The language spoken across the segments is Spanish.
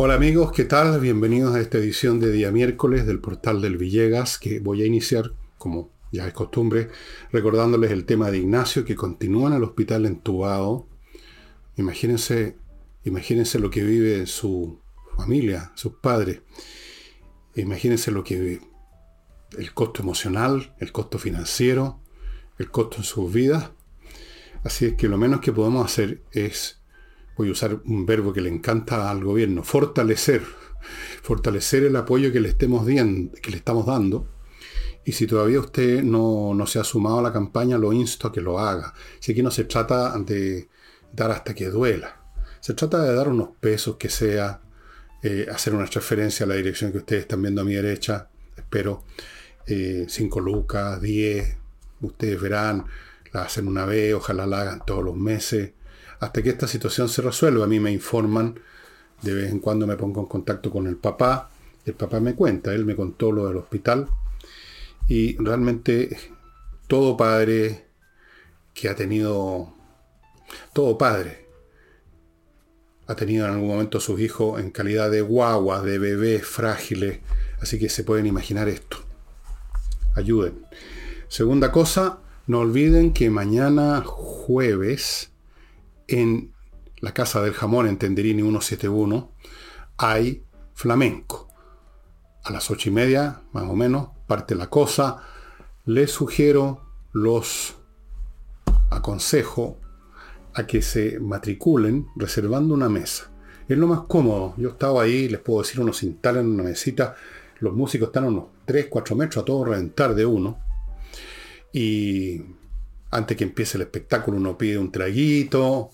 Hola amigos, ¿qué tal? Bienvenidos a esta edición de día miércoles del portal del Villegas, que voy a iniciar, como ya es costumbre, recordándoles el tema de Ignacio, que continúa en el hospital entubado. Imagínense, imagínense lo que vive su familia, sus padres. Imagínense lo que el costo emocional, el costo financiero, el costo en sus vidas. Así es que lo menos que podemos hacer es voy a usar un verbo que le encanta al gobierno, fortalecer, fortalecer el apoyo que le, estemos que le estamos dando. Y si todavía usted no, se ha sumado a la campaña, lo insto a que lo haga. Si aquí no se trata de dar hasta que duela. Se trata de dar unos pesos que sea, eh, hacer una transferencia a la dirección que ustedes están viendo a mi derecha. Espero 5 eh, lucas, 10. Ustedes verán, la hacen una vez, ojalá la hagan todos los meses hasta que esta situación se resuelva. A mí me informan, de vez en cuando me pongo en contacto con el papá, el papá me cuenta, él me contó lo del hospital, y realmente todo padre que ha tenido, todo padre, ha tenido en algún momento a sus hijos en calidad de guaguas, de bebés frágiles, así que se pueden imaginar esto. Ayuden. Segunda cosa, no olviden que mañana jueves en la Casa del Jamón en Tenderini 171 hay flamenco. A las ocho y media, más o menos, parte la cosa. Les sugiero, los aconsejo a que se matriculen reservando una mesa. Es lo más cómodo. Yo estaba ahí, les puedo decir, uno se instala en una mesita. Los músicos están a unos 3, 4 metros a todo reventar de uno. Y antes que empiece el espectáculo uno pide un traguito,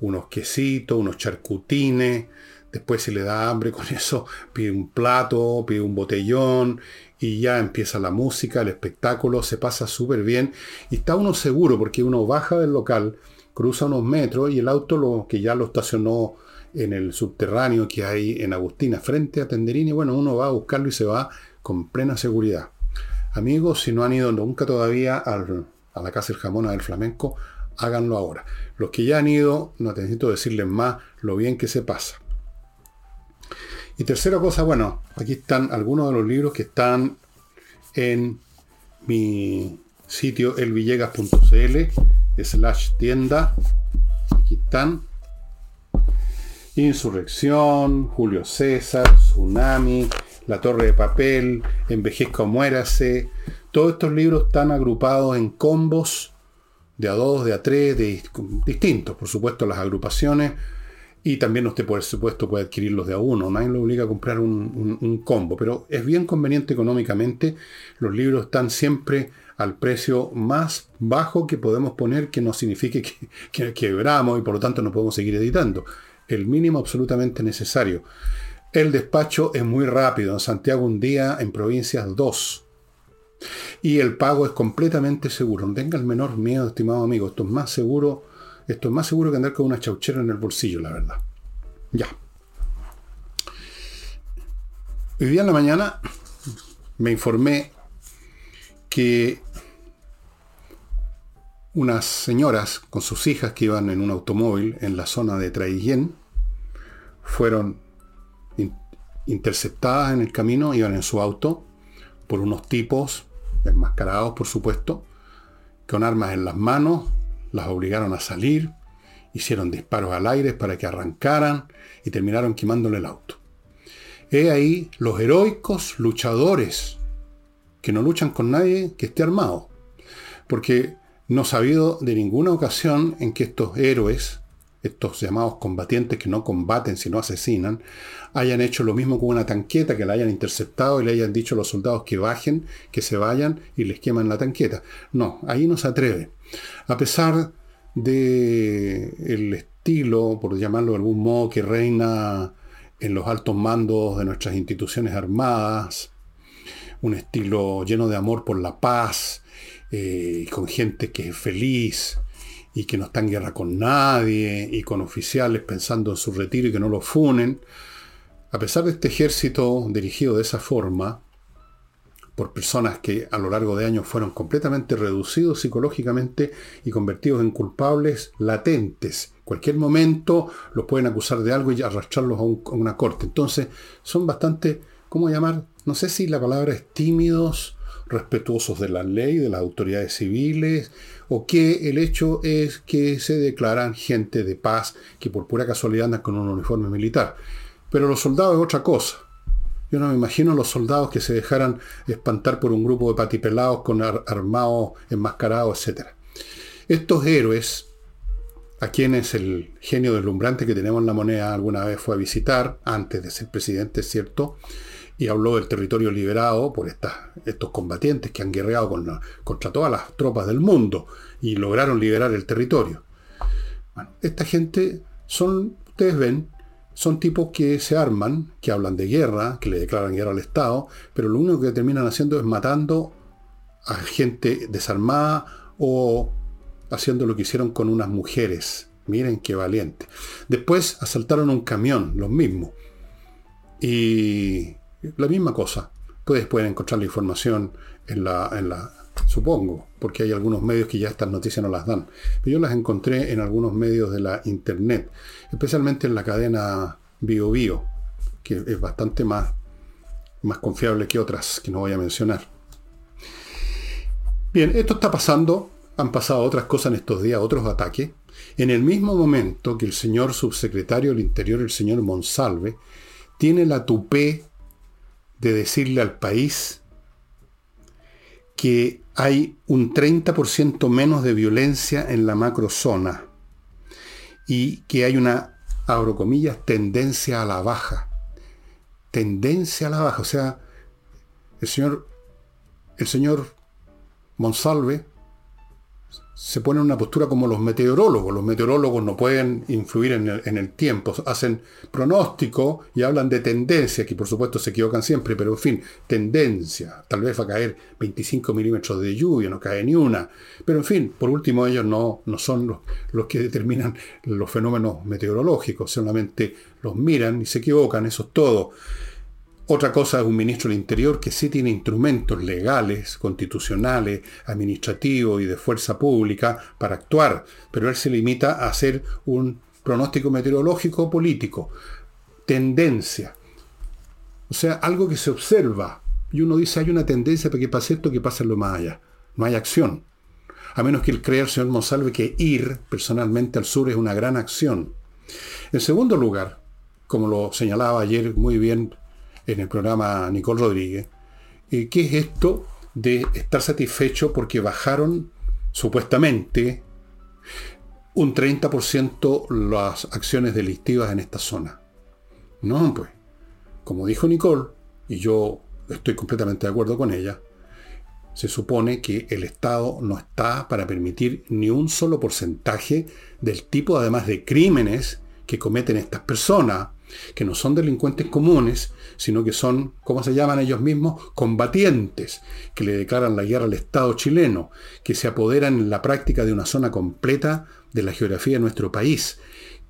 unos quesitos, unos charcutines, después si le da hambre con eso, pide un plato, pide un botellón y ya empieza la música, el espectáculo, se pasa súper bien y está uno seguro porque uno baja del local, cruza unos metros y el auto lo, que ya lo estacionó en el subterráneo que hay en Agustina, frente a Tenderini, bueno, uno va a buscarlo y se va con plena seguridad. Amigos, si no han ido nunca todavía a la Casa del Jamona del Flamenco, háganlo ahora. Los que ya han ido, no necesito decirles más lo bien que se pasa. Y tercera cosa, bueno, aquí están algunos de los libros que están en mi sitio elvillegas.cl slash tienda. Aquí están. Insurrección, Julio César, Tsunami, La Torre de Papel, Envejezca Muérase. Todos estos libros están agrupados en combos de a dos, de a tres, de distintos, por supuesto, las agrupaciones. Y también usted, por supuesto, puede adquirirlos de a uno. Nadie lo obliga a comprar un, combo, pero es bien conveniente económicamente. Los libros están siempre al precio más bajo que podemos poner, que no signifique que, que quebramos y por lo tanto no podemos seguir editando. El mínimo absolutamente necesario. El despacho es muy rápido. En Santiago un día, en provincias dos. Y el pago es completamente seguro. No tenga el menor miedo, estimado amigo. Esto es más seguro, esto es más seguro que andar con una chauchera en el bolsillo, la verdad. Ya. Hoy día en la mañana me informé que unas señoras con sus hijas que iban en un automóvil en la zona de Traillén fueron interceptadas en el camino, iban en su auto por unos tipos enmascarados por supuesto, con armas en las manos, las obligaron a salir, hicieron disparos al aire para que arrancaran y terminaron quemándole el auto. He ahí los heroicos luchadores que no luchan con nadie que esté armado. Porque no ha habido de ninguna ocasión en que estos héroes estos llamados combatientes que no combaten sino asesinan, hayan hecho lo mismo con una tanqueta, que la hayan interceptado y le hayan dicho a los soldados que bajen, que se vayan y les queman la tanqueta. No, ahí no se atreve. A pesar de estilo, por llamarlo de algún modo, que reina en los altos mandos de nuestras instituciones armadas, un estilo lleno de amor por la paz, eh, con gente que es feliz, y que no está en guerra con nadie y con oficiales pensando en su retiro y que no lo funen. A pesar de este ejército dirigido de esa forma, por personas que a lo largo de años fueron completamente reducidos psicológicamente y convertidos en culpables latentes, cualquier momento los pueden acusar de algo y arrastrarlos a, a una corte. Entonces, son bastante, ¿cómo llamar? No sé si la palabra es tímidos, respetuosos de la ley, de las autoridades civiles, o que el hecho es que se declaran gente de paz que por pura casualidad andan con un uniforme militar. Pero los soldados es otra cosa. Yo no me imagino los soldados que se dejaran espantar por un grupo de patipelados con armados, enmascarados, etc. Estos héroes, a quienes el genio deslumbrante que tenemos en la moneda alguna vez fue a visitar, antes de ser presidente, es cierto, y habló del territorio liberado por estos combatientes que han guerreado contra todas las tropas del mundo y lograron liberar el territorio. Bueno, esta gente son, ustedes ven, son tipos que se arman, que hablan de guerra, que le declaran guerra al Estado, pero lo único que terminan haciendo es matando a gente desarmada o haciendo lo que hicieron con unas mujeres. Miren qué valiente. Después asaltaron un camión, los mismos. Y la misma cosa. Ustedes pueden encontrar la información en la, en la, supongo, porque hay algunos medios que ya estas noticias no las dan. Pero yo las encontré en algunos medios de la internet, especialmente en la cadena BioBio, que es bastante más, más confiable que otras que no voy a mencionar. Bien, esto está pasando, han pasado otras cosas en estos días, otros ataques. En el mismo momento que el señor subsecretario del Interior, el señor Monsalve, tiene la tupé de decirle al país que hay un 30% menos de violencia en la macrozona y que hay una, abro comillas, tendencia a la baja. Tendencia a la baja. O sea, el señor, el señor Monsalve se pone en una postura como los meteorólogos. Los meteorólogos no pueden influir en el, tiempo, hacen pronóstico y hablan de tendencia, que por supuesto se equivocan siempre, pero en fin, tendencia. Tal vez va a caer 25 milímetros de lluvia, no cae ni una. Pero en fin, por último, ellos no, no son los, los que determinan los fenómenos meteorológicos, solamente los miran y se equivocan, eso es todo. Otra cosa es un ministro del Interior que sí tiene instrumentos legales, constitucionales, administrativos y de fuerza pública para actuar, pero él se limita a hacer un pronóstico meteorológico político. Tendencia. O sea, algo que se observa. Y uno dice, hay una tendencia para que pase esto, que pase lo más allá. No hay acción. A menos que él crea, el señor Monsalve, que ir personalmente al sur es una gran acción. En segundo lugar, como lo señalaba ayer muy bien en el programa Nicole Rodríguez, eh, ¿qué es esto de estar satisfecho porque bajaron supuestamente un 30% las acciones delictivas en esta zona? No, pues, como dijo Nicole, y yo estoy completamente de acuerdo con ella, se supone que el Estado no está para permitir ni un solo porcentaje del tipo, además de crímenes que cometen estas personas, que no son delincuentes comunes, sino que son, ¿cómo se llaman ellos mismos? Combatientes, que le declaran la guerra al Estado chileno, que se apoderan en la práctica de una zona completa de la geografía de nuestro país,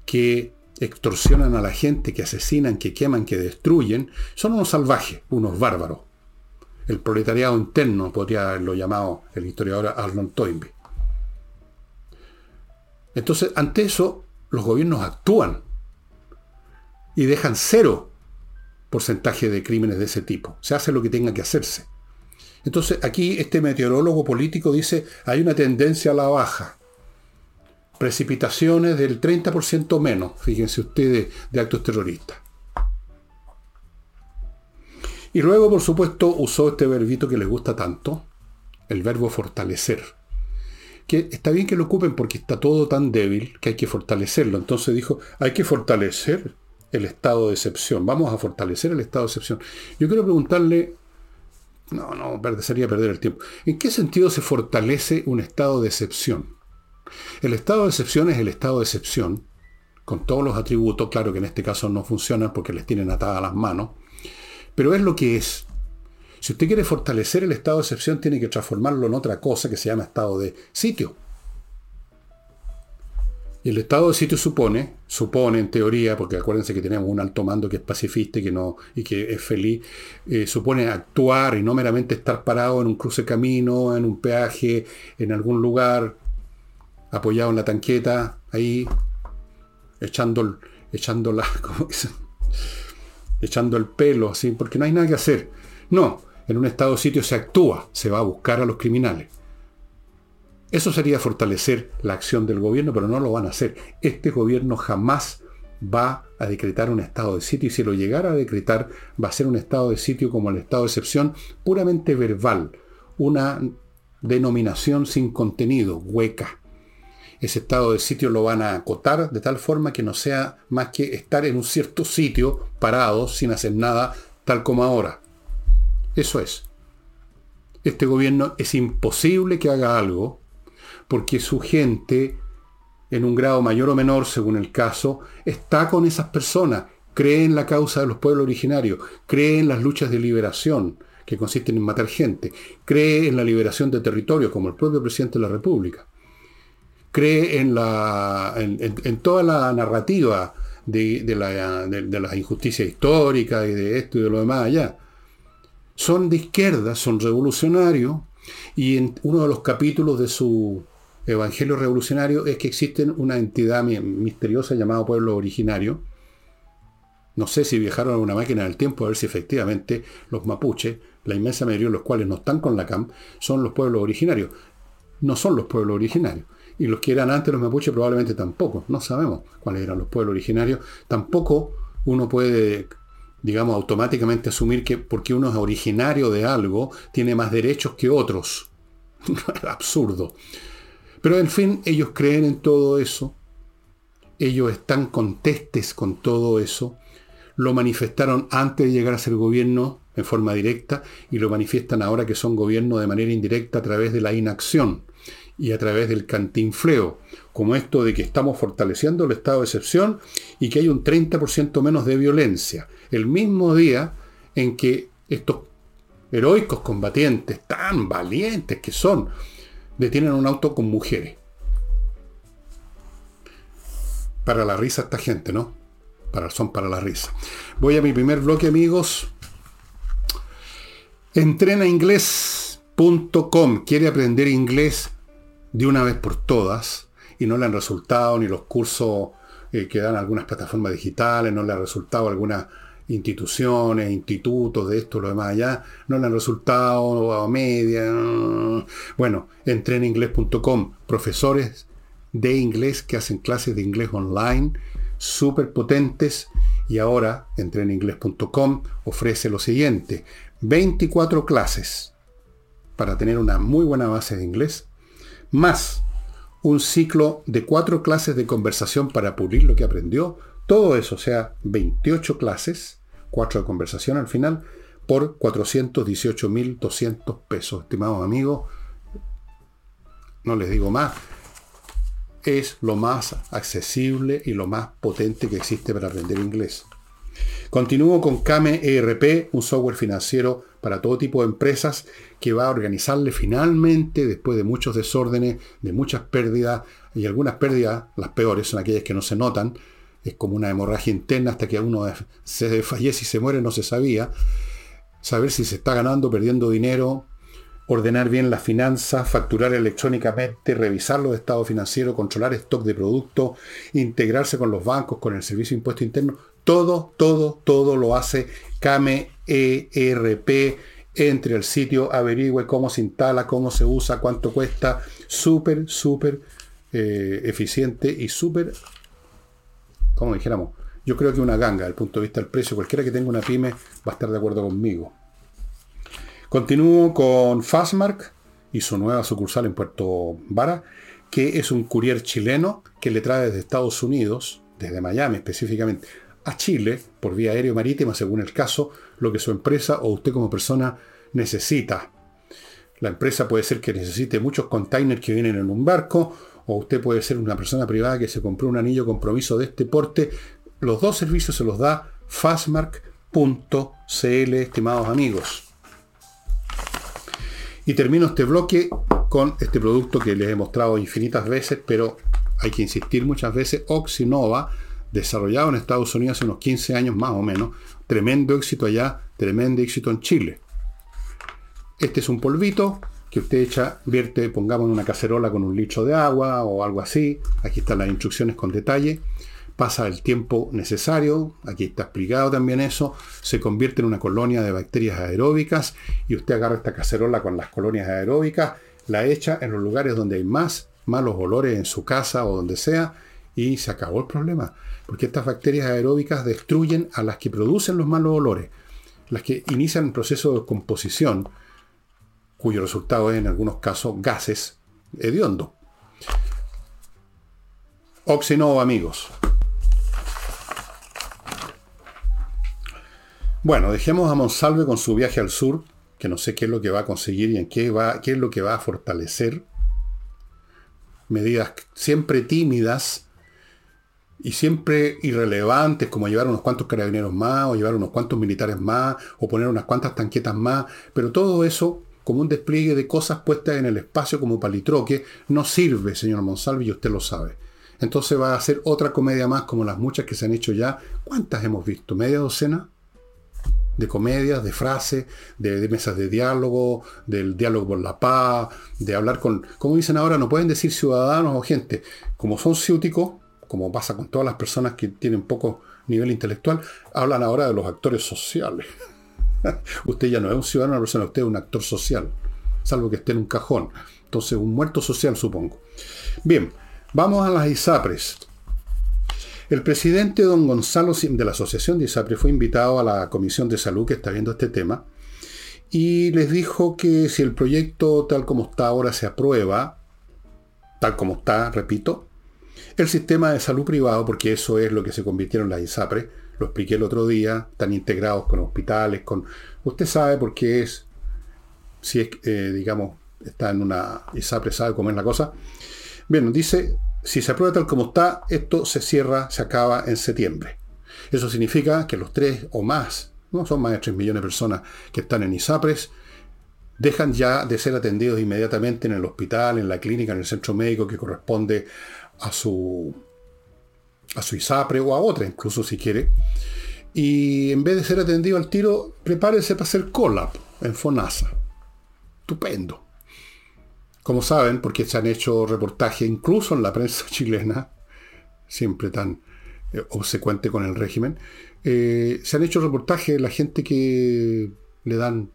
que extorsionan a la gente, que asesinan, que queman, que destruyen, son unos salvajes, unos bárbaros. El proletariado interno podría haberlo llamado el historiador Arnold Toynbee. Entonces, ante eso, los gobiernos actúan y dejan cero porcentaje de crímenes de ese tipo. Se hace lo que tenga que hacerse. Entonces aquí este meteorólogo político dice hay una tendencia a la baja. Precipitaciones del 30% menos, fíjense ustedes, de actos terroristas. Y luego, por supuesto, usó este verbito que les gusta tanto, el verbo fortalecer. Que está bien que lo ocupen porque está todo tan débil que hay que fortalecerlo. Entonces dijo, hay que fortalecer el estado de excepción. Vamos a fortalecer el estado de excepción. Yo quiero preguntarle, no, no, sería perder el tiempo. ¿En qué sentido se fortalece un estado de excepción? El estado de excepción es el estado de excepción, con todos los atributos, claro que en este caso no funcionan porque les tienen atadas las manos, pero es lo que es. Si usted quiere fortalecer el estado de excepción, tiene que transformarlo en otra cosa que se llama estado de sitio. El estado de sitio supone, supone en teoría, porque acuérdense que tenemos un alto mando que es pacifista y que, no, y que es feliz, eh, supone actuar y no meramente estar parado en un cruce camino, en un peaje, en algún lugar, apoyado en la tanqueta, ahí. echando, echando, echando el pelo, así, porque no hay nada que hacer. No, en un estado de sitio se actúa, se va a buscar a los criminales. Eso sería fortalecer la acción del gobierno, pero no lo van a hacer. Este gobierno jamás va a decretar un estado de sitio y si lo llegara a decretar va a ser un estado de sitio como el estado de excepción puramente verbal, una denominación sin contenido, hueca. Ese estado de sitio lo van a acotar de tal forma que no sea más que estar en un cierto sitio parado sin hacer nada tal como ahora. Eso es. Este gobierno es imposible que haga algo porque su gente en un grado mayor o menor, según el caso, está con esas personas, cree en la causa de los pueblos originarios, cree en las luchas de liberación, que consisten en matar gente, cree en la liberación de territorios, como el propio presidente de la República, cree en, la, en, toda la narrativa de, la, de, las injusticias históricas y de esto y de lo demás allá. Son de izquierda, son revolucionarios, y en uno de los capítulos de su evangelio revolucionario es que existe una entidad misteriosa llamada pueblo originario. No sé si viajaron a una máquina del tiempo a ver si efectivamente los mapuches, la inmensa mayoría de los cuales no están con la CAM, son los pueblos originarios. No son los pueblos originarios. Y los que eran antes los mapuches probablemente tampoco. No sabemos cuáles eran los pueblos originarios. Tampoco uno puede, digamos, automáticamente asumir que porque uno es originario de algo, tiene más derechos que otros. Absurdo. Pero en fin, ellos creen en todo eso, ellos están contestes con todo eso, lo manifestaron antes de llegar a ser gobierno en forma directa y lo manifiestan ahora que son gobierno de manera indirecta a través de la inacción y a través del cantinfleo, como esto de que estamos fortaleciendo el estado de excepción y que hay un 30% menos de violencia. El mismo día en que estos heroicos combatientes, tan valientes que son, detienen un auto con mujeres. Para la risa esta gente, ¿no? Para, son para la risa. Voy a mi primer bloque, amigos. Entrenainglés.com. Quiere aprender inglés de una vez por todas y no le han resultado ni los cursos eh, que dan algunas plataformas digitales, no le ha resultado alguna instituciones, institutos de esto, lo demás allá, no le han resultado a media. Bueno, entreninglés.com, profesores de inglés que hacen clases de inglés online, súper potentes. Y ahora, entreninglés.com ofrece lo siguiente, 24 clases para tener una muy buena base de inglés, más un ciclo de cuatro clases de conversación para pulir lo que aprendió, todo eso, o sea, 28 clases, 4 de conversación al final, por 418.200 pesos. Estimados amigos, no les digo más, es lo más accesible y lo más potente que existe para aprender inglés. Continúo con Kame ERP, un software financiero para todo tipo de empresas que va a organizarle finalmente, después de muchos desórdenes, de muchas pérdidas, y algunas pérdidas, las peores, son aquellas que no se notan, es como una hemorragia interna hasta que uno se fallece y se muere, no se sabía. Saber si se está ganando, perdiendo dinero, ordenar bien las finanzas, facturar electrónicamente, revisar los estados financieros, controlar stock de productos, integrarse con los bancos, con el Servicio de Impuesto Interno. Todo, todo, todo lo hace CAME ERP. Entre al sitio, averigüe cómo se instala, cómo se usa, cuánto cuesta. Súper, súper eh, eficiente y súper como dijéramos, yo creo que una ganga, desde el punto de vista del precio, cualquiera que tenga una pyme va a estar de acuerdo conmigo. Continúo con Fastmark y su nueva sucursal en Puerto Vara, que es un courier chileno que le trae desde Estados Unidos, desde Miami específicamente, a Chile, por vía aérea o marítima, según el caso, lo que su empresa o usted como persona necesita. La empresa puede ser que necesite muchos containers que vienen en un barco, o usted puede ser una persona privada que se compró un anillo compromiso de este porte. Los dos servicios se los da fastmark.cl, estimados amigos. Y termino este bloque con este producto que les he mostrado infinitas veces, pero hay que insistir muchas veces, Oxinova, desarrollado en Estados Unidos hace unos 15 años más o menos, tremendo éxito allá, tremendo éxito en Chile. Este es un polvito que usted echa, vierte, pongamos en una cacerola con un litro de agua o algo así. Aquí están las instrucciones con detalle. pasa el tiempo necesario, aquí está explicado también eso, se convierte en una colonia de bacterias aeróbicas y usted agarra esta cacerola con las colonias aeróbicas, la echa en los lugares donde hay más malos olores en su casa o donde sea y se acabó el problema. Porque estas bacterias aeróbicas destruyen a las que producen los malos olores, las que inician el proceso de composición, cuyo resultado es en algunos casos gases hediondos. Oxino, amigos. Bueno, dejemos a Monsalve con su viaje al sur, que no sé qué es lo que va a conseguir y en qué, va, qué es lo que va a fortalecer. Medidas siempre tímidas y siempre irrelevantes, como llevar unos cuantos carabineros más, o llevar unos cuantos militares más, o poner unas cuantas tanquetas más, pero todo eso, como un despliegue de cosas puestas en el espacio como palitroque, no sirve, señor Monsalve, y usted lo sabe. Entonces va a ser otra comedia más como las muchas que se han hecho ya. ¿Cuántas hemos visto? ¿Media docena? de comedias, de frases, de, mesas de diálogo, del diálogo por la paz, de hablar con, como dicen ahora, no pueden decir ciudadanos o gente, como son ciúticos, como pasa con todas las personas que tienen poco nivel intelectual, hablan ahora de los actores sociales. usted ya no es un ciudadano, una persona, usted es un actor social, salvo que esté en un cajón. Entonces, un muerto social, supongo. Bien, vamos a las ISAPRES. El presidente don Gonzalo de la Asociación de ISAPRE fue invitado a la Comisión de Salud que está viendo este tema y les dijo que si el proyecto tal como está ahora se aprueba, tal como está, repito, el sistema de salud privado, porque eso es lo que se convirtieron las ISAPRE, lo expliqué el otro día, están integrados con hospitales, con... Usted sabe por qué es, si es, eh, digamos, está en una ISAPRE, sabe cómo es la cosa. Bien, dice, si se aprueba tal como está, esto se cierra, se acaba en septiembre. Eso significa que los tres o más, no son más de 3 millones de personas que están en ISAPRES, dejan ya de ser atendidos inmediatamente en el hospital, en la clínica, en el centro médico que corresponde a su, a su ISAPRE o a otra, incluso si quiere. Y en vez de ser atendido al tiro, prepárese para hacer cola en FONASA. Estupendo. Como saben, porque se han hecho reportajes incluso en la prensa chilena, siempre tan eh, obsecuente con el régimen, eh, se han hecho reportajes de la gente que le dan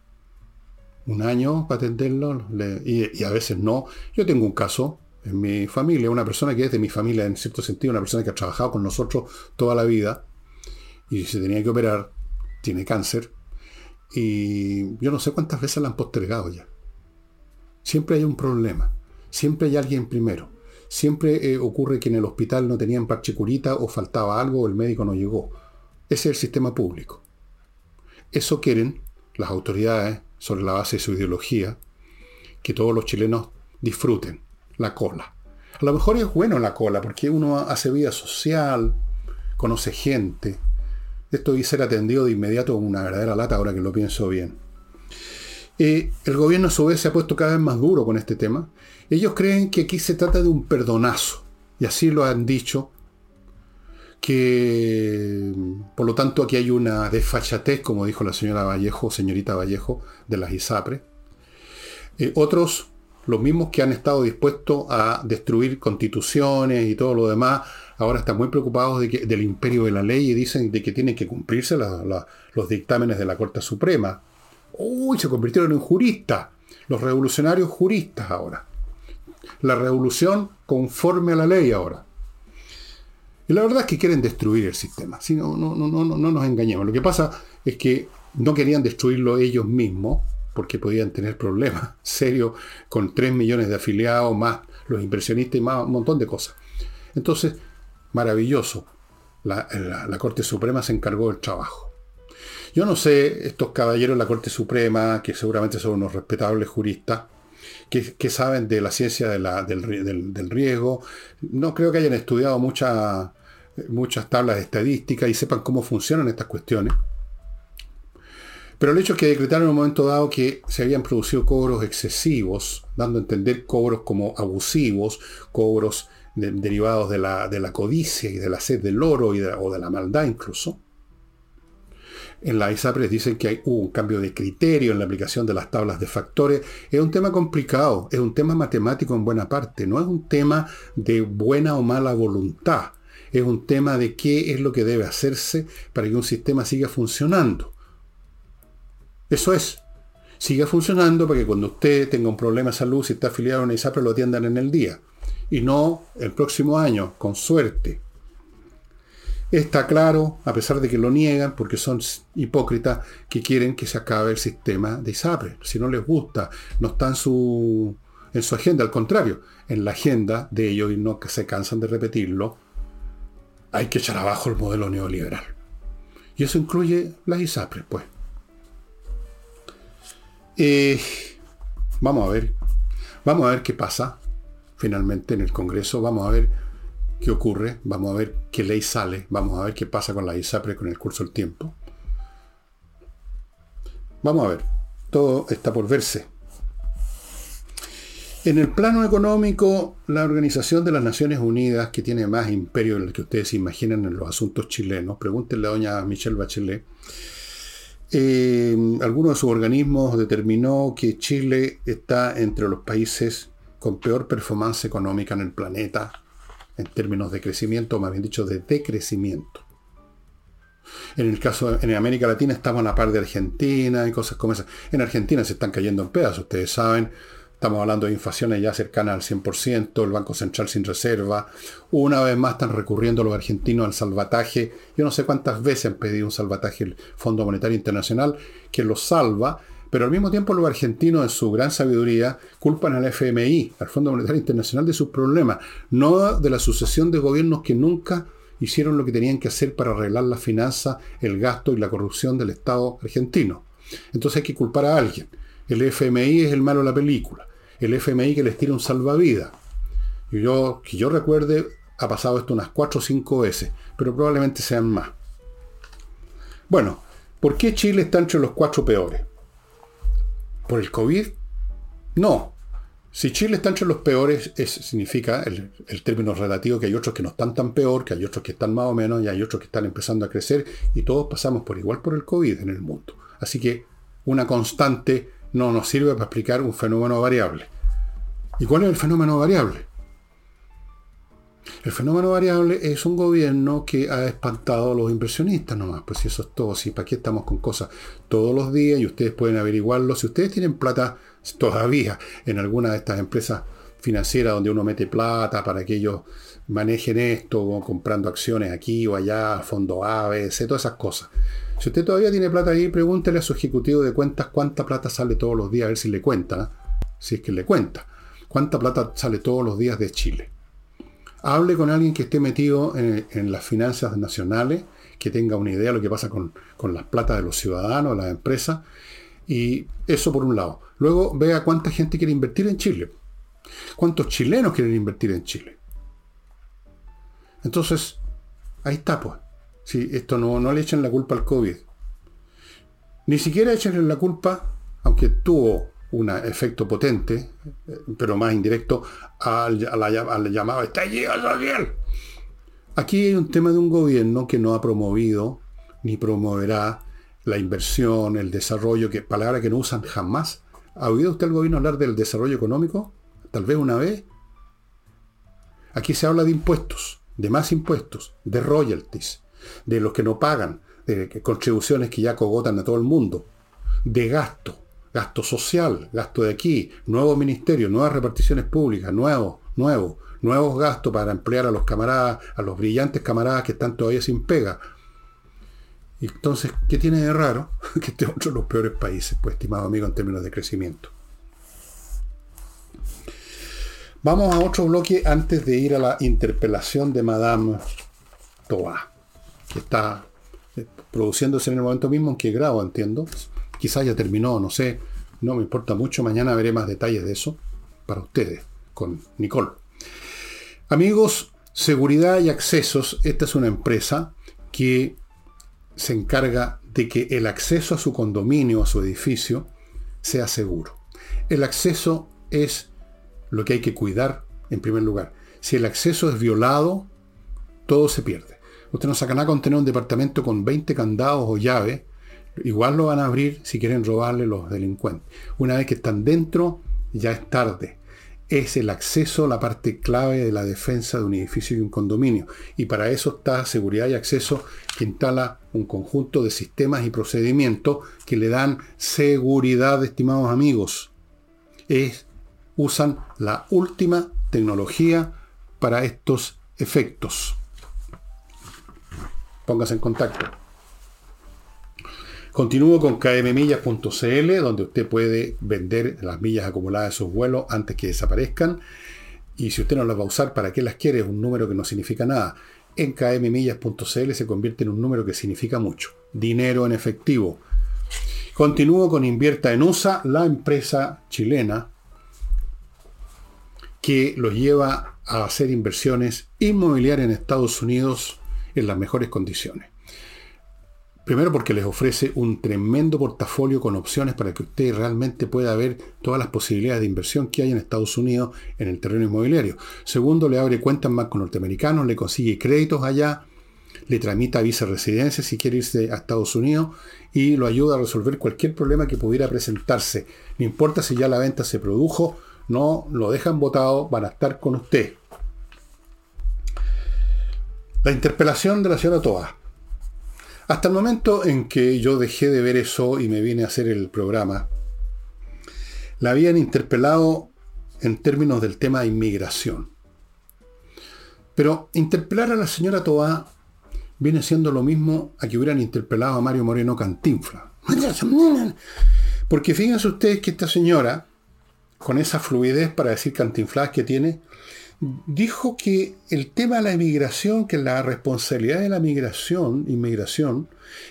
un año para atenderlo y, a veces no. Yo tengo un caso en mi familia, una persona que es de mi familia en cierto sentido, una persona que ha trabajado con nosotros toda la vida y se tenía que operar, tiene cáncer y yo no sé cuántas veces la han postergado ya. Siempre hay un problema. Siempre hay alguien primero. Siempre eh, ocurre que en el hospital no tenían parchecurita o faltaba algo o el médico no llegó. Ese es el sistema público. Eso quieren las autoridades, sobre la base de su ideología, que todos los chilenos disfruten la cola. A lo mejor es bueno la cola porque uno hace vida social, conoce gente. Esto debe ser atendido de inmediato una verdadera lata ahora que lo pienso bien. Eh, el gobierno a su vez se ha puesto cada vez más duro con este tema. Ellos creen que aquí se trata de un perdonazo, y así lo han dicho, que por lo tanto aquí hay una desfachatez, como dijo la señora Vallejo, señorita Vallejo, de las ISAPRE. Eh, otros, los mismos que han estado dispuestos a destruir constituciones y todo lo demás, ahora están muy preocupados del imperio de la ley y dicen de que tienen que cumplirse los dictámenes de la Corte Suprema Uy, se convirtieron en juristas. Los revolucionarios juristas ahora. La revolución conforme a la ley ahora. Y la verdad es que quieren destruir el sistema. Si no, no, no, no, no nos engañemos. Lo que pasa es que no querían destruirlo ellos mismos, porque podían tener problemas serios con 3 millones de afiliados, más los impresionistas y más un montón de cosas. Entonces, maravilloso. La, la Corte Suprema se encargó del trabajo. Yo no sé, estos caballeros de la Corte Suprema, que seguramente son unos respetables juristas, que, saben de la ciencia del, riesgo, no creo que hayan estudiado muchas tablas estadísticas y sepan cómo funcionan estas cuestiones. Pero el hecho es que decretaron en un momento dado que se habían producido cobros excesivos, dando a entender cobros como abusivos, cobros derivados de la, codicia y de la sed del oro o de la maldad incluso en la ISAPRES dicen que hay un cambio de criterio en la aplicación de las tablas de factores. Es un tema complicado, es un tema matemático en buena parte, no es un tema de buena o mala voluntad. Es un tema de qué es lo que debe hacerse para que un sistema siga funcionando. Eso es. Siga funcionando para que cuando usted tenga un problema de salud, si está afiliado a una ISAPRE, lo atiendan en el día. Y no el próximo año, con suerte. Está claro, a pesar de que lo niegan, porque son hipócritas, que quieren que se acabe el sistema de ISAPRE. Si no les gusta, no está en su, en su agenda, al contrario, en la agenda de ellos, y no que se cansan de repetirlo, hay que echar abajo el modelo neoliberal. Y eso incluye las ISAPRES, pues. Eh, vamos a ver. Vamos a ver qué pasa finalmente en el Congreso. Vamos a ver qué ocurre. Vamos a ver qué ley sale. Vamos a ver qué pasa con la ISAPRE con el curso del tiempo. Vamos a ver. Todo está por verse. En el plano económico, la Organización de las Naciones Unidas, que tiene más imperio del que ustedes imaginan en los asuntos chilenos, pregúntenle a doña Michelle Bachelet, eh, algunos de sus organismos determinó que Chile está entre los países con peor performance económica en el planeta en términos de crecimiento, más bien dicho, de decrecimiento. En el caso, en América Latina estamos a la par de Argentina y cosas como esas. En Argentina se están cayendo en pedazos, ustedes saben. Estamos hablando de inflaciones ya cercanas al 100%, el Banco Central sin reserva. Una vez más están recurriendo los argentinos al salvataje. Yo no sé cuántas veces han pedido un salvataje el Fondo Monetario Internacional que los salva, pero al mismo tiempo los argentinos en su gran sabiduría culpan al FMI, al Fondo Monetario Internacional, de sus problemas, no de la sucesión de gobiernos que nunca hicieron lo que tenían que hacer para arreglar la finanza, el gasto y la corrupción del Estado argentino. Entonces hay que culpar a alguien. El FMI es el malo de la película. El FMI que les tira un salvavidas. Y yo, que yo recuerde, ha pasado esto unas 4 o 5 veces, pero probablemente sean más. Bueno, ¿por qué Chile está entre los cuatro peores? ¿Por el COVID? No. Si Chile está entre los peores, significa el, el, término relativo que hay otros que no están tan peor, que hay otros que están más o menos, y hay otros que están empezando a crecer, y todos pasamos por igual por el COVID en el mundo. Así que una constante no nos sirve para explicar un fenómeno variable. ¿Y cuál es el fenómeno variable? El fenómeno variable es un gobierno que ha espantado a los inversionistas nomás. Pues si eso es todo, si para qué estamos con cosas todos los días y ustedes pueden averiguarlo. Si ustedes tienen plata todavía en alguna de estas empresas financieras donde uno mete plata para que ellos manejen esto, comprando acciones aquí o allá, fondo A, B, C, todas esas cosas. Si usted todavía tiene plata ahí, pregúntele a su ejecutivo de cuentas cuánta plata sale todos los días, a ver si le cuenta, si es que le cuenta. ¿Cuánta plata sale todos los días de Chile? Hable con alguien que esté metido en, las finanzas nacionales, que tenga una idea de lo que pasa con, con las plata de los ciudadanos, de las empresas, y eso por un lado. Luego vea cuánta gente quiere invertir en Chile. ¿Cuántos chilenos quieren invertir en Chile? Entonces, ahí está, pues. Sí, esto no, no le echen la culpa al COVID. Ni siquiera echenle la culpa, aunque tuvo un efecto potente, pero más indirecto, al, la, llamado estallido social. Aquí hay un tema de un gobierno que no ha promovido ni promoverá la inversión, el desarrollo, que palabra que no usan jamás. ¿Ha oído usted al gobierno hablar del desarrollo económico? Tal vez una vez. Aquí se habla de impuestos, de más impuestos, de royalties, de los que no pagan, de contribuciones que ya cogotan a todo el mundo, de gasto, gasto social, gasto de aquí, nuevos ministerios, nuevas reparticiones públicas, nuevos, nuevos, nuevos gastos para emplear a los camaradas, a los brillantes camaradas que están todavía sin pega. entonces, ¿qué tiene de raro? que este es otro de los peores países, pues, estimado amigo, en términos de crecimiento. Vamos a otro bloque antes de ir a la interpelación de Madame Toa está eh, produciéndose en el momento mismo en que grabo, entiendo. Quizás ya terminó, no sé, no me importa mucho. Mañana veré más detalles de eso para ustedes con Nicole. Amigos, seguridad y accesos. Esta es una empresa que se encarga de que el acceso a su condominio, a su edificio, sea seguro. El acceso es lo que hay que cuidar en primer lugar. Si el acceso es violado, todo se pierde. Usted no saca nada con tener un departamento con 20 candados o llaves. Igual lo van a abrir si quieren robarle los delincuentes. Una vez que están dentro, ya es tarde. es el acceso, la parte clave de la defensa de un edificio y un condominio. Y para eso está seguridad y acceso que instala un conjunto de sistemas y procedimientos que le dan seguridad, estimados amigos. Es, usan la última tecnología para estos efectos. Póngase en contacto. Continúo con kmmillas.cl, donde usted puede vender las millas acumuladas de sus vuelos antes que desaparezcan. Y si usted no las va a usar, ¿para qué las quiere? Es un número que no significa nada. En kmmillas.cl se convierte en un número que significa mucho. Dinero en efectivo. Continúo con Invierta en USA, la empresa chilena que los lleva a hacer inversiones inmobiliarias en Estados Unidos en las mejores condiciones. Primero porque les ofrece un tremendo portafolio con opciones para que usted realmente pueda ver todas las posibilidades de inversión que hay en Estados Unidos en el terreno inmobiliario. Segundo, le abre cuentas más con norteamericanos, le consigue créditos allá, le tramita visa residencia si quiere irse a Estados Unidos y lo ayuda a resolver cualquier problema que pudiera presentarse. No importa si ya la venta se produjo, no lo dejan votado, van a estar con usted. La interpelación de la señora Toa. Hasta el momento en que yo dejé de ver eso y me vine a hacer el programa, la habían interpelado en términos del tema de inmigración. Pero interpelar a la señora Toa viene siendo lo mismo a que hubieran interpelado a Mario Moreno Cantinfla. Porque fíjense ustedes que esta señora, con esa fluidez para decir cantinflas que tiene, dijo que el tema de la inmigración, que la responsabilidad de la migración, inmigración,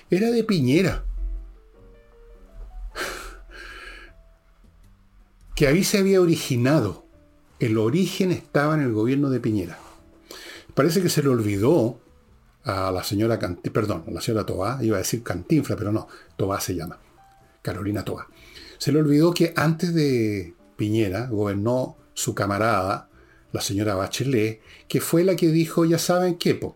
era de Piñera. Que ahí se había originado. El origen estaba en el gobierno de Piñera. Parece que se le olvidó a la señora perdón, a la señora Toá, iba a decir Cantinfla, pero no, Toá se llama, Carolina Toá. Se le olvidó que antes de Piñera gobernó su camarada, la señora Bachelet, que fue la que dijo, ya saben qué, po,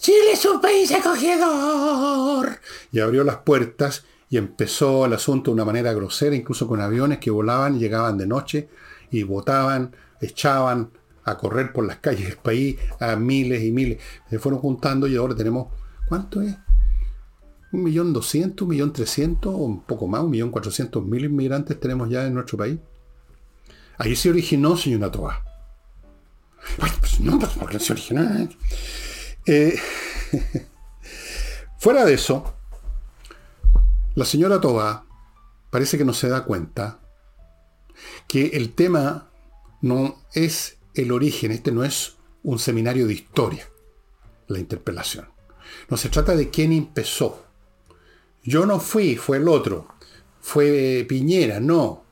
Chile es un país acogedor. Y abrió las puertas y empezó el asunto de una manera grosera, incluso con aviones que volaban, llegaban de noche y votaban, echaban a correr por las calles del país a miles y miles. Se fueron juntando y ahora tenemos, ¿cuánto es? Un millón doscientos, un millón trescientos, un poco más, un millón cuatrocientos mil inmigrantes tenemos ya en nuestro país. Ahí se originó, señora Toa. Pues no, pues porque se originó. ¿eh? Eh, fuera de eso, la señora Toba parece que no se da cuenta que el tema no es el origen, este no es un seminario de historia, la interpelación. No se trata de quién empezó. Yo no fui, fue el otro. Fue Piñera, no.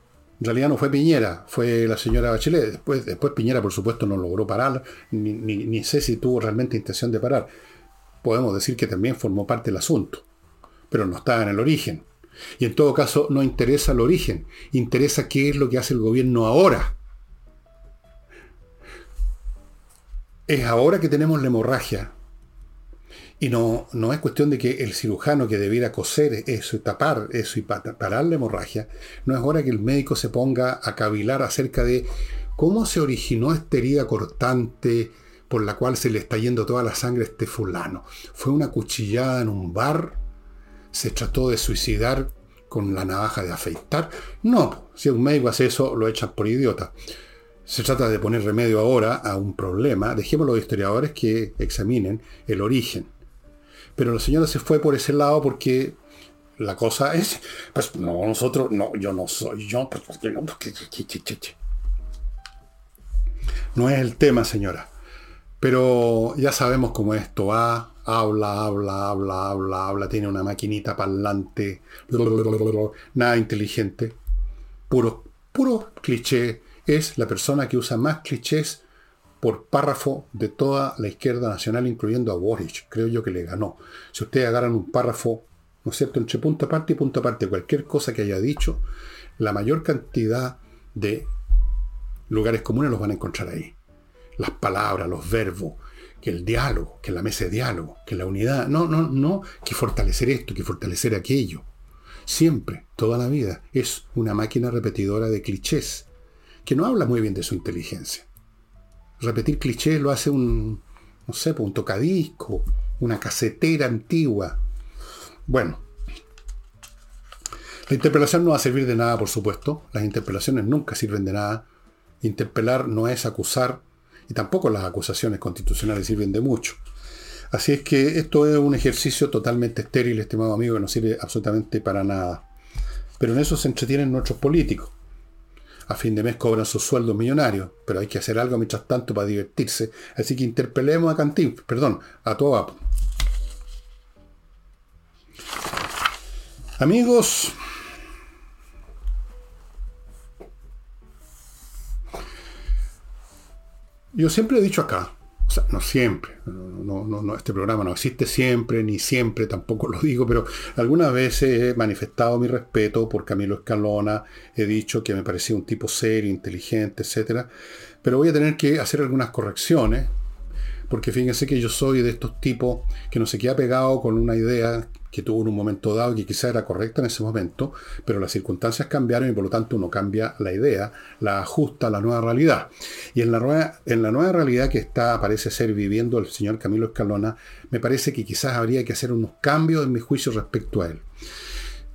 En realidad no fue Piñera, fue la señora Bachelet. Después, después Piñera, por supuesto, no logró parar, ni, sé si tuvo realmente intención de parar. Podemos decir que también formó parte del asunto, pero no estaba en el origen. Y en todo caso, no interesa el origen, interesa qué es lo que hace el gobierno ahora. Es ahora que tenemos la hemorragia, y no, no es cuestión de que el cirujano que debiera coser eso y tapar eso y parar la hemorragia, no es hora que el médico se ponga a cavilar acerca de cómo se originó esta herida cortante por la cual se le está yendo toda la sangre a este fulano. ¿Fue una cuchillada en un bar? ¿Se trató de suicidar con la navaja de afeitar? No, si un médico hace eso, lo echan por idiota. Se trata de poner remedio ahora a un problema. Dejémoslo a los historiadores que examinen el origen. Pero la señora se fue por ese lado porque la cosa es, pues no, nosotros, no, yo no soy yo, pues no, no es el tema, señora. Pero ya sabemos cómo esto va, habla, habla, habla, habla, habla, tiene una maquinita parlante, nada inteligente, puro, puro cliché. Es la persona que usa más clichés por párrafo de toda la izquierda nacional, incluyendo a Boric. Creo yo que le ganó. Si ustedes agarran un párrafo, ¿no es cierto?, entre punto aparte y punto aparte, cualquier cosa que haya dicho, la mayor cantidad de lugares comunes los van a encontrar ahí. Las palabras, los verbos, que el diálogo, que la mesa de diálogo, que la unidad. No, no, no, que fortalecer esto, que fortalecer aquello. Siempre, toda la vida, es una máquina repetidora de clichés que no habla muy bien de su inteligencia. Repetir clichés lo hace un, no sé, pues, un tocadisco, una casetera antigua. Bueno, la interpelación no va a servir de nada, por supuesto. Las interpelaciones nunca sirven de nada. Interpelar no es acusar y tampoco las acusaciones constitucionales sirven de mucho. Así es que esto es un ejercicio totalmente estéril, estimado amigo, que no sirve absolutamente para nada. Pero en eso se entretienen nuestros políticos. A fin de mes cobran sus sueldos millonarios, pero hay que hacer algo mientras tanto para divertirse. Así que interpelemos a Cantín, perdón, a todo Amigos, Yo siempre he dicho acá, no siempre, no, no, este programa no existe siempre, ni siempre tampoco lo digo, pero algunas veces he manifestado mi respeto por Camilo Escalona, he dicho que me parecía un tipo serio, inteligente, etc. Pero voy a tener que hacer algunas correcciones, porque fíjense que yo soy de estos tipos que no se queda pegado con una idea que tuvo en un momento dado y que quizá era correcta en ese momento, pero las circunstancias cambiaron y por lo tanto uno cambia la idea, la ajusta a la nueva realidad. Y en la nueva, en la nueva realidad que está, parece ser, viviendo el señor Camilo Escalona, me parece que quizás habría que hacer unos cambios en mi juicio respecto a él.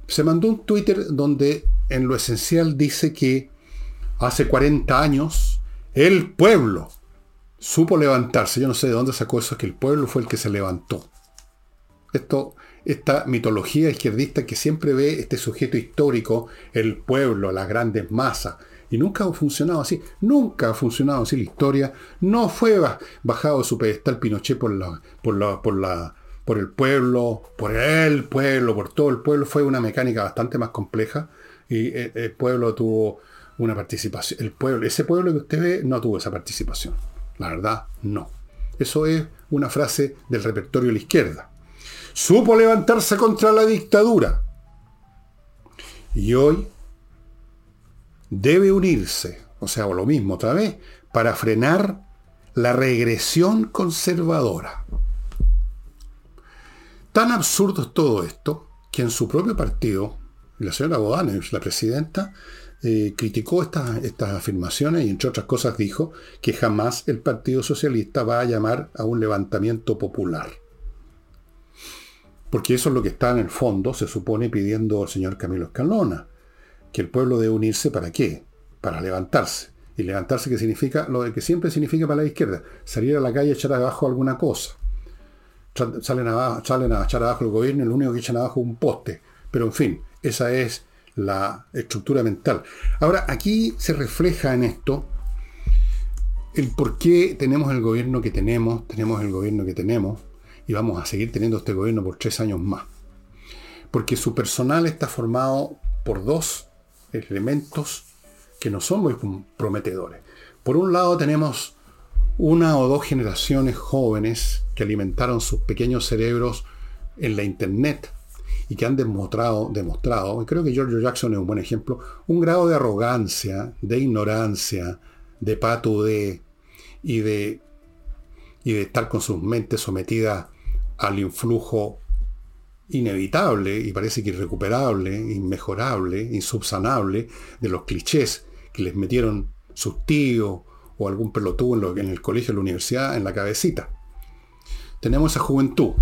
Se mandó un Twitter donde en lo esencial dice que hace 40 años el pueblo supo levantarse. Yo no sé de dónde sacó eso, que el pueblo fue el que se levantó. Esto esta mitología izquierdista que siempre ve este sujeto histórico, el pueblo, las grandes masas. Y nunca ha funcionado así. Nunca ha funcionado así la historia. No fue bajado su pedestal Pinochet por, la, por, la, por, la, por el pueblo, por el pueblo, por todo el pueblo. Fue una mecánica bastante más compleja. Y el, el pueblo tuvo una participación. El pueblo, ese pueblo que usted ve no tuvo esa participación. La verdad, no. Eso es una frase del repertorio de la izquierda supo levantarse contra la dictadura. Y hoy debe unirse, o sea, lo mismo otra vez, para frenar la regresión conservadora. Tan absurdo es todo esto que en su propio partido, la señora Bodanes, la presidenta, eh, criticó estas, estas afirmaciones y entre otras cosas dijo que jamás el Partido Socialista va a llamar a un levantamiento popular. Porque eso es lo que está en el fondo, se supone, pidiendo al señor Camilo Escalona. Que el pueblo debe unirse para qué? Para levantarse. Y levantarse, ¿qué significa? Lo que siempre significa para la izquierda. Salir a la calle y echar abajo alguna cosa. Salen salen a echar abajo el gobierno y lo único que echan abajo es un poste. Pero en fin, esa es la estructura mental. Ahora, aquí se refleja en esto el por qué tenemos el gobierno que tenemos, tenemos el gobierno que tenemos, y vamos a seguir teniendo este gobierno por tres años más. Porque su personal está formado por dos elementos que no son muy prometedores. Por un lado tenemos una o dos generaciones jóvenes que alimentaron sus pequeños cerebros en la Internet y que han demostrado, demostrado, y creo que George Jackson es un buen ejemplo, un grado de arrogancia, de ignorancia, de patudé y de, y de estar con sus mentes sometidas al influjo inevitable y parece que irrecuperable, inmejorable, insubsanable de los clichés que les metieron sus tíos o algún pelotudo en, el colegio o la universidad en la cabecita. Tenemos esa juventud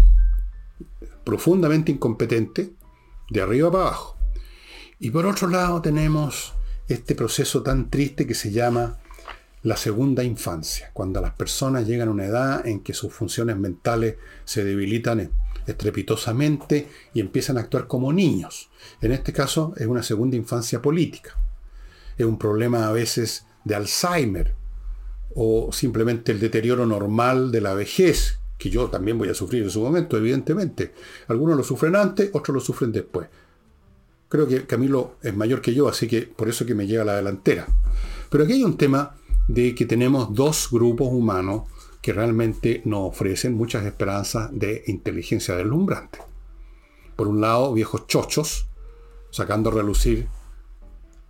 profundamente incompetente, de arriba para abajo. Y por otro lado tenemos este proceso tan triste que se llama la segunda infancia, cuando las personas llegan a una edad en que sus funciones mentales se debilitan estrepitosamente y empiezan a actuar como niños. En este caso es una segunda infancia política. Es un problema a veces de Alzheimer o simplemente el deterioro normal de la vejez, que yo también voy a sufrir en su momento, evidentemente. Algunos lo sufren antes, otros lo sufren después. Creo que Camilo es mayor que yo, así que por eso que me llega a la delantera. Pero aquí hay un tema de que tenemos dos grupos humanos que realmente nos ofrecen muchas esperanzas de inteligencia deslumbrante. Por un lado, viejos chochos, sacando a relucir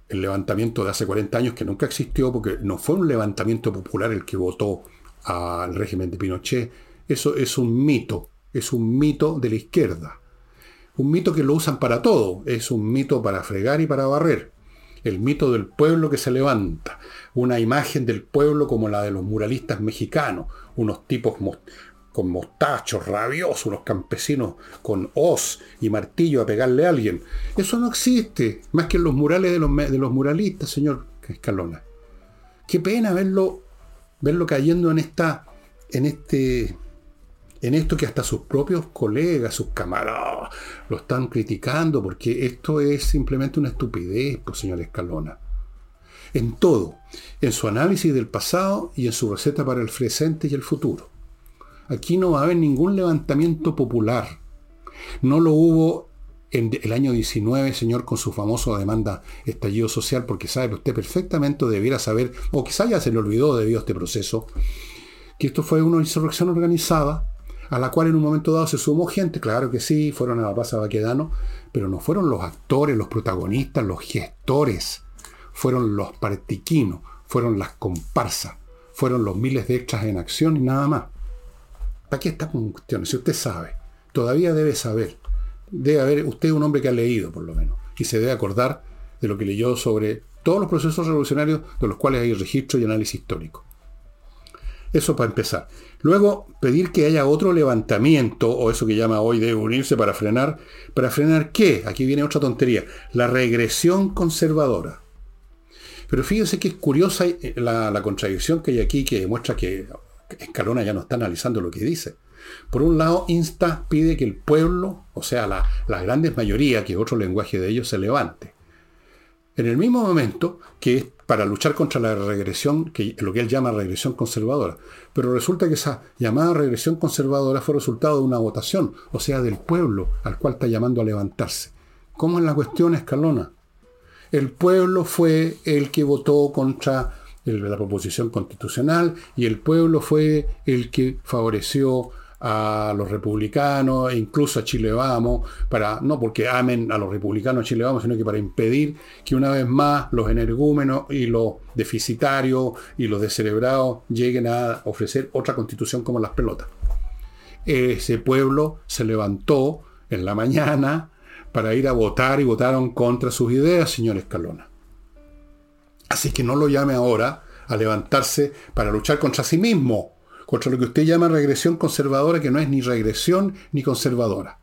el levantamiento de hace 40 años que nunca existió porque no fue un levantamiento popular el que votó al régimen de Pinochet. Eso es un mito, es un mito de la izquierda. Un mito que lo usan para todo, es un mito para fregar y para barrer el mito del pueblo que se levanta, una imagen del pueblo como la de los muralistas mexicanos, unos tipos con mostachos, rabiosos, unos campesinos con hoz y martillo a pegarle a alguien. Eso no existe, más que en los murales de los, de los muralistas, señor Escalona. Qué pena verlo, verlo cayendo en esta, en este, en esto que hasta sus propios colegas, sus camaradas, lo están criticando, porque esto es simplemente una estupidez, pues, señor Escalona. En todo, en su análisis del pasado y en su receta para el presente y el futuro. Aquí no va a haber ningún levantamiento popular. No lo hubo en el año 19, señor, con su famoso demanda estallido social, porque sabe usted perfectamente, debiera saber, o quizá ya se le olvidó debido a este proceso, que esto fue una insurrección organizada, a la cual en un momento dado se sumó gente, claro que sí, fueron a la Plaza Baquedano, pero no fueron los actores, los protagonistas, los gestores, fueron los partiquinos, fueron las comparsas, fueron los miles de extras en acción y nada más. Aquí está con. Si usted sabe, todavía debe saber. Debe haber usted un hombre que ha leído, por lo menos, y se debe acordar de lo que leyó sobre todos los procesos revolucionarios de los cuales hay registro y análisis histórico. Eso para empezar. Luego, pedir que haya otro levantamiento, o eso que llama hoy de unirse para frenar. ¿Para frenar qué? Aquí viene otra tontería. La regresión conservadora. Pero fíjense que es curiosa la, la contradicción que hay aquí que demuestra que Escalona ya no está analizando lo que dice. Por un lado, insta, pide que el pueblo, o sea, la, grandes mayoría, que es otro lenguaje de ellos, se levante. En el mismo momento que es para luchar contra la regresión, que, lo que él llama regresión conservadora. Pero resulta que esa llamada regresión conservadora fue resultado de una votación, o sea, del pueblo al cual está llamando a levantarse. ¿Cómo es la cuestión, Escalona? El pueblo fue el que votó contra la proposición constitucional y el pueblo fue el que favoreció a los republicanos e incluso a Chile Vamos, para, no porque amen a los republicanos a Chile Vamos, sino que para impedir que una vez más los energúmenos y los deficitarios y los descerebrados lleguen a ofrecer otra constitución como las pelotas. Ese pueblo se levantó en la mañana para ir a votar y votaron contra sus ideas, señor Escalona. Así que no lo llame ahora a levantarse para luchar contra sí mismo, contra lo que usted llama regresión conservadora, que no es ni regresión ni conservadora.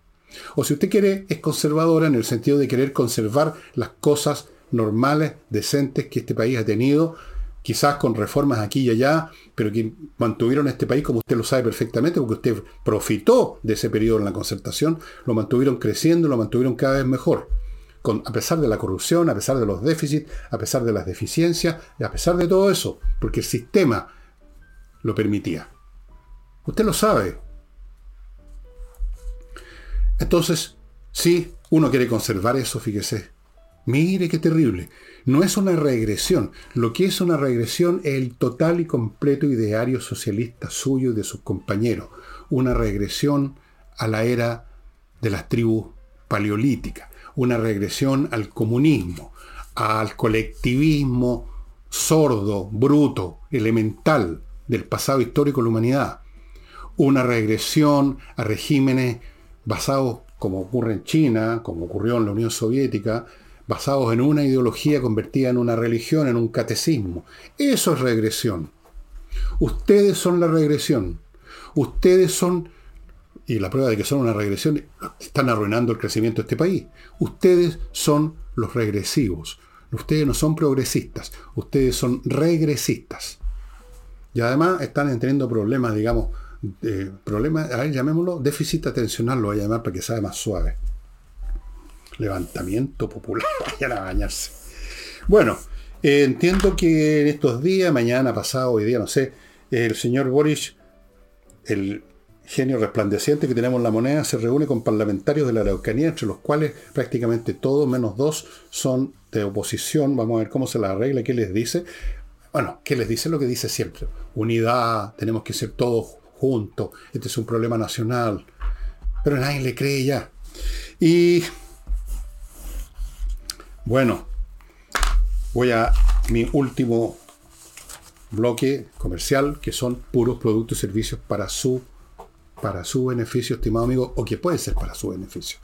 O si usted quiere, es conservadora en el sentido de querer conservar las cosas normales, decentes que este país ha tenido, quizás con reformas aquí y allá, pero que mantuvieron este país, como usted lo sabe perfectamente, porque usted profitó de ese periodo en la concertación, lo mantuvieron creciendo, lo mantuvieron cada vez mejor a pesar de la corrupción, a pesar de los déficits, a pesar de las deficiencias, y a pesar de todo eso, porque el sistema lo permitía. Usted lo sabe. Entonces, sí, uno quiere conservar eso, fíjese. Mire qué terrible. No es una regresión. Lo que es una regresión es el total y completo ideario socialista suyo y de sus compañeros. Una regresión a la era de las tribus paleolíticas una regresión al comunismo, al colectivismo sordo, bruto, elemental del pasado histórico de la humanidad. Una regresión a regímenes basados, como ocurre en China, como ocurrió en la Unión Soviética, basados en una ideología convertida en una religión, en un catecismo. Eso es regresión. Ustedes son la regresión. Ustedes son y la prueba de que son una regresión, están arruinando el crecimiento de este país. Ustedes son los regresivos. Ustedes no son progresistas, ustedes son regresistas. Y además están teniendo problemas, digamos, problemas, a ver, llamémoslo, déficit atencional, lo voy a llamar para que sea más suave. Levantamiento popular, vayan a bañarse. Bueno, eh, entiendo que en estos días, mañana, pasado, hoy día, no sé, el señor Boris, el genio resplandeciente que tenemos en la moneda, se reúne con parlamentarios de la Araucanía, entre los cuales prácticamente todos, menos dos, son de oposición. Vamos a ver cómo se la arregla, qué les dice. Bueno, ¿qué les dice? Lo que dice siempre. Unidad, tenemos que ser todos juntos, este es un problema nacional. Pero nadie le cree ya. Y bueno, voy a mi último bloque comercial, que son puros productos y servicios para su para su beneficio, estimado amigo, o que puede ser para su beneficio.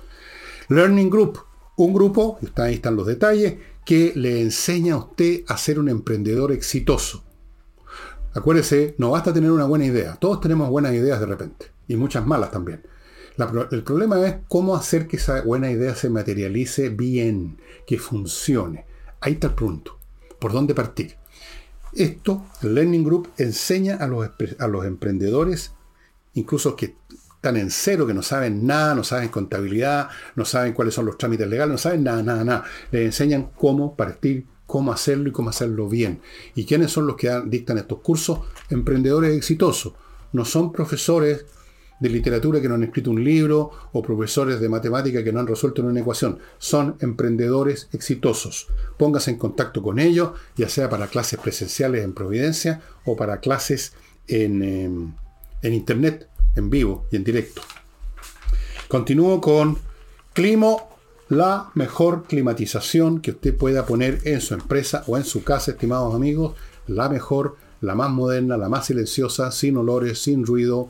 Learning Group, un grupo, ahí están los detalles, que le enseña a usted a ser un emprendedor exitoso. Acuérdese, no basta tener una buena idea. Todos tenemos buenas ideas de repente. Y muchas malas también. El problema es cómo hacer que esa buena idea se materialice bien, que funcione. Ahí está el punto. ¿Por dónde partir? Esto, el Learning Group enseña a los, a los emprendedores, incluso que están en cero, que no saben nada, no saben contabilidad, no saben cuáles son los trámites legales, no saben nada, nada, nada. Les enseñan cómo partir, cómo hacerlo y cómo hacerlo bien. ¿Y quiénes son los que dictan estos cursos? Emprendedores exitosos. No son profesores de literatura que no han escrito un libro o profesores de matemática que no han resuelto una ecuación. Son emprendedores exitosos. Póngase en contacto con ellos, ya sea para clases presenciales en Providencia o para clases en, em, en Internet en vivo y en directo. Continúo con Climo, la mejor climatización que usted pueda poner en su empresa o en su casa, estimados amigos. La mejor, la más moderna, la más silenciosa, sin olores, sin ruido.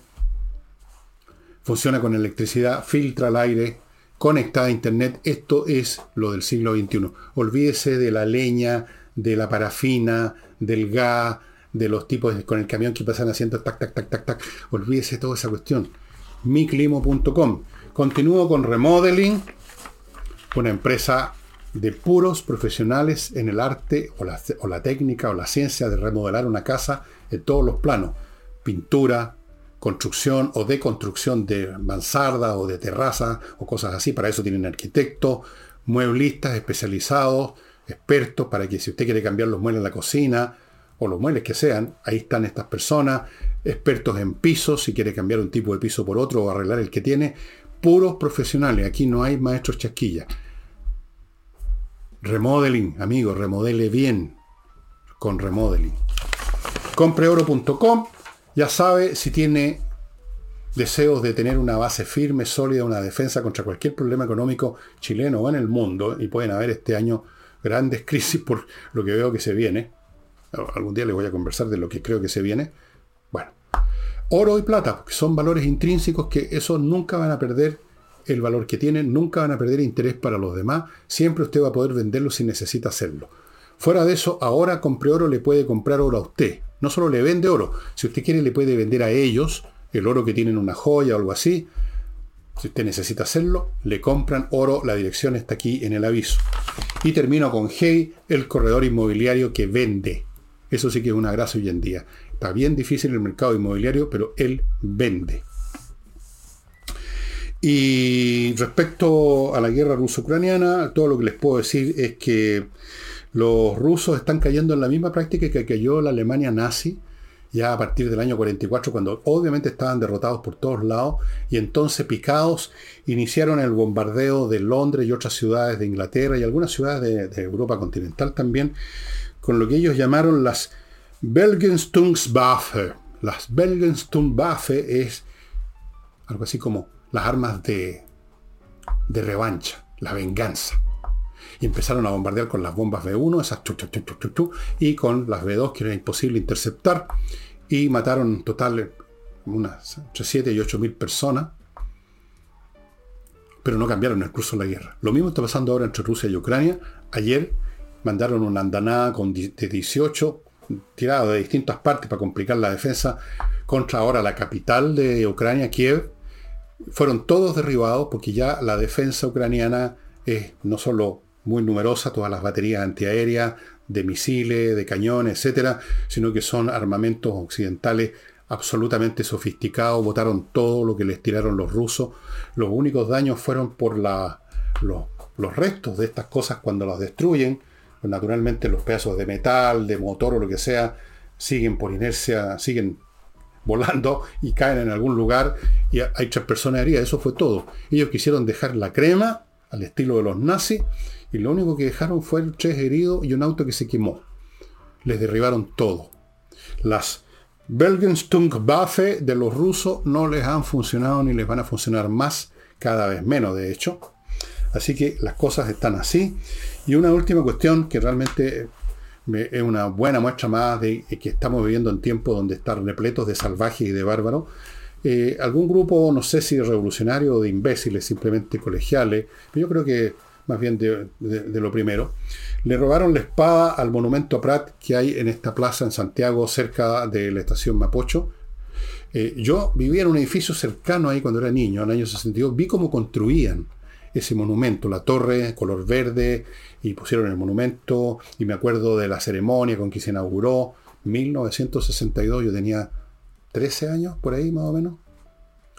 Funciona con electricidad, filtra el aire, conectada a internet. Esto es lo del siglo XXI. Olvídese de la leña, de la parafina, del gas, de los tipos con el camión que pasan haciendo tac, tac, tac, tac, tac. Olvídese toda esa cuestión. miclimo.com. Continúo con Remodeling, una empresa de puros profesionales en el arte o la, o la técnica o la ciencia de remodelar una casa en todos los planos. Pintura, construcción o deconstrucción de mansarda o de terraza o cosas así. Para eso tienen arquitectos, mueblistas especializados, expertos, para que si usted quiere cambiar los muebles en la cocina, o los muebles que sean, ahí están estas personas, expertos en pisos, si quiere cambiar un tipo de piso por otro o arreglar el que tiene, puros profesionales, aquí no hay maestros chasquillas. Remodeling, amigo, remodele bien con remodeling. Compreoro.com, ya sabe si tiene deseos de tener una base firme, sólida, una defensa contra cualquier problema económico chileno o en el mundo, y pueden haber este año grandes crisis por lo que veo que se viene, algún día les voy a conversar de lo que creo que se viene. Bueno, oro y plata, porque son valores intrínsecos que esos nunca van a perder el valor que tienen, nunca van a perder interés para los demás, siempre usted va a poder venderlo si necesita hacerlo. Fuera de eso, ahora compre oro, le puede comprar oro a usted. No solo le vende oro, si usted quiere le puede vender a ellos el oro que tienen una joya o algo así. Si usted necesita hacerlo, le compran oro, la dirección está aquí en el aviso. Y termino con Hey, el corredor inmobiliario que vende. Eso sí que es una gracia hoy en día. Está bien difícil el mercado inmobiliario, pero él vende. Y respecto a la guerra ruso-ucraniana, todo lo que les puedo decir es que los rusos están cayendo en la misma práctica que cayó la Alemania nazi, ya a partir del año 44, cuando obviamente estaban derrotados por todos lados, y entonces picados iniciaron el bombardeo de Londres y otras ciudades de Inglaterra y algunas ciudades de, Europa continental también, con lo que ellos llamaron las Belgenstungswaffe. Las Belgenstungswaffe es algo así como las armas de, de revancha, la venganza. Y empezaron a bombardear con las bombas B1, esas chu, chu, chu, y con las B2 que era imposible interceptar. Y mataron en total unas entre 7 y 8 mil personas. Pero no cambiaron el curso de la guerra. Lo mismo está pasando ahora entre Rusia y Ucrania. Ayer mandaron una andanada con de 18 tirada de distintas partes para complicar la defensa contra ahora la capital de Ucrania, Kiev. Fueron todos derribados porque ya la defensa ucraniana es no solo muy numerosa, todas las baterías antiaéreas, de misiles, de cañones, etcétera, sino que son armamentos occidentales absolutamente sofisticados, botaron todo lo que les tiraron los rusos. Los únicos daños fueron por la, los, los restos de estas cosas cuando las destruyen, naturalmente los pedazos de metal, de motor o lo que sea, siguen por inercia, siguen volando y caen en algún lugar y hay tres personas heridas. Eso fue todo. Ellos quisieron dejar la crema al estilo de los nazis y lo único que dejaron fue tres heridos y un auto que se quemó. Les derribaron todo. Las Belgenstungwaffe de los rusos no les han funcionado ni les van a funcionar más, cada vez menos de hecho. Así que las cosas están así. Y una última cuestión que realmente es una buena muestra más de que estamos viviendo en tiempos donde están repletos de salvajes y de bárbaros. Eh, algún grupo, no sé si revolucionario o de imbéciles, simplemente colegiales, pero yo creo que más bien de, lo primero. Le robaron la espada al monumento a Prat que hay en esta plaza en Santiago, cerca de la estación Mapocho. Eh, yo vivía en un edificio cercano ahí cuando era niño, en el año 62. Vi cómo construían ese monumento, la torre, color verde, y pusieron el monumento, y me acuerdo de la ceremonia con que se inauguró, 1962, yo tenía 13 años, por ahí más o menos.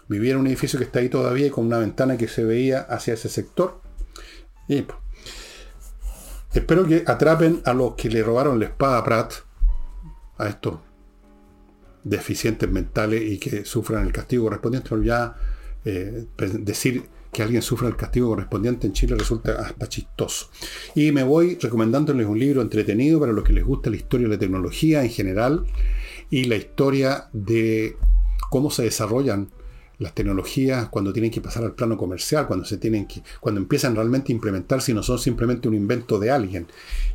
Vivía en un edificio que está ahí todavía con una ventana que se veía hacia ese sector. Y pues, espero que atrapen a los que le robaron la espada a Pratt, a estos deficientes mentales y que sufran el castigo correspondiente. Pero ya eh, decir que alguien sufra el castigo correspondiente en Chile resulta hasta chistoso. Y me voy recomendándoles un libro entretenido para los que les gusta la historia de la tecnología en general y la historia de cómo se desarrollan las tecnologías cuando tienen que pasar al plano comercial, cuando se tienen que, cuando empiezan realmente a implementar, si no son simplemente un invento de alguien.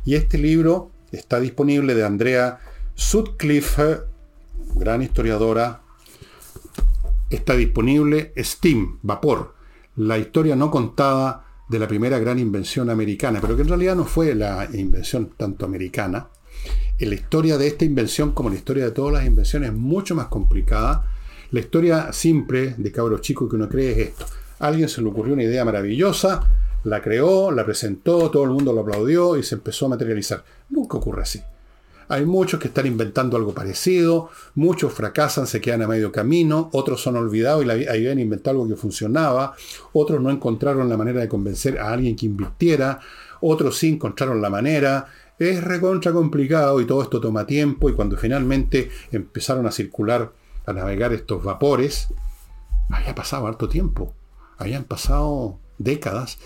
Y este libro está disponible de Andrea Sutcliffe, gran historiadora. Está disponible Steam, vapor, la historia no contada de la primera gran invención americana, pero que en realidad no fue la invención tanto americana. La historia de esta invención, como la historia de todas las invenciones, es mucho más complicada la historia simple de cabros chicos que uno cree es esto. alguien se le ocurrió una idea maravillosa, la creó, la presentó, todo el mundo lo aplaudió y se empezó a materializar. Nunca ocurre así. Hay muchos que están inventando algo parecido, muchos fracasan, se quedan a medio camino, otros son olvidados y ahí habían inventado algo que funcionaba, otros no encontraron la manera de convencer a alguien que invirtiera, otros sí encontraron la manera. Es recontra complicado y todo esto toma tiempo y cuando finalmente empezaron a circular a navegar estos vapores, había pasado harto tiempo. Habían pasado décadas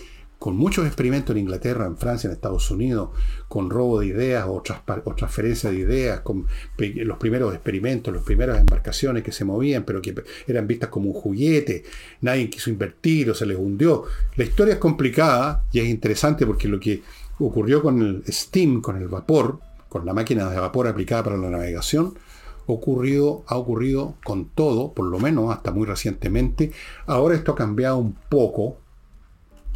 con muchos experimentos en Inglaterra, en Francia, en Estados Unidos, con robo de ideas o, transferencia de ideas, con los primeros experimentos, las primeras embarcaciones que se movían, pero que eran vistas como un juguete, nadie quiso invertir o se les hundió. La historia es complicada y es interesante porque lo que ocurrió con el steam, con el vapor, con la máquina de vapor aplicada para la navegación, ocurrido, ha ocurrido con todo, por lo menos hasta muy recientemente. Ahora esto ha cambiado un poco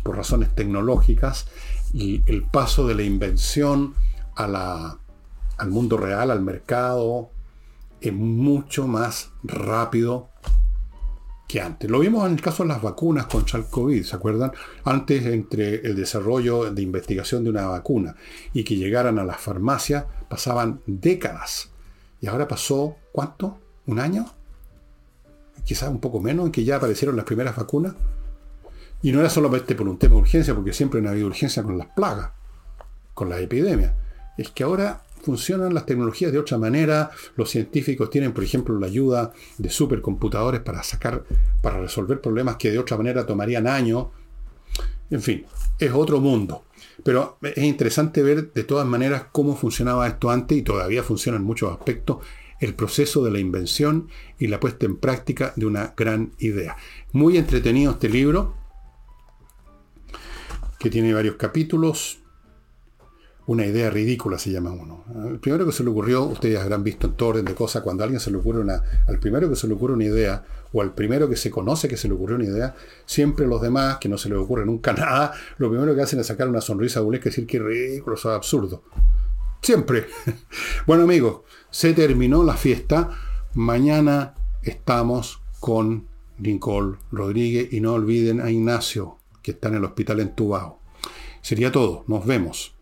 por razones tecnológicas y el paso de la invención a la, al mundo real, al mercado, es mucho más rápido que antes. Lo vimos en el caso de las vacunas contra el COVID, ¿se acuerdan? Antes, entre el desarrollo de investigación de una vacuna y que llegaran a las farmacias, pasaban décadas y ahora pasó, ¿cuánto? ¿Un año? Quizás un poco menos, en que ya aparecieron las primeras vacunas. Y no era solamente por un tema de urgencia, porque siempre ha habido urgencia con las plagas, con las epidemias. Es que ahora funcionan las tecnologías de otra manera. Los científicos tienen, por ejemplo, la ayuda de supercomputadores para sacar, para resolver problemas que de otra manera tomarían años. En fin, es otro mundo. Pero es interesante ver de todas maneras cómo funcionaba esto antes y todavía funciona en muchos aspectos el proceso de la invención y la puesta en práctica de una gran idea. Muy entretenido este libro, que tiene varios capítulos. Una idea ridícula se llama uno. El primero que se le ocurrió, ustedes habrán visto en todo orden de cosas, cuando a alguien se le ocurre una, al primero que se le ocurre una idea, o al primero que se conoce que se le ocurrió una idea, siempre los demás, que no se les ocurre nunca nada, lo primero que hacen es sacar una sonrisa burlesca y decir que ridículo, eso es absurdo. Siempre. Bueno amigos, se terminó la fiesta. Mañana estamos con Nicole Rodríguez y no olviden a Ignacio, que está en el hospital entubado. Sería todo. Nos vemos.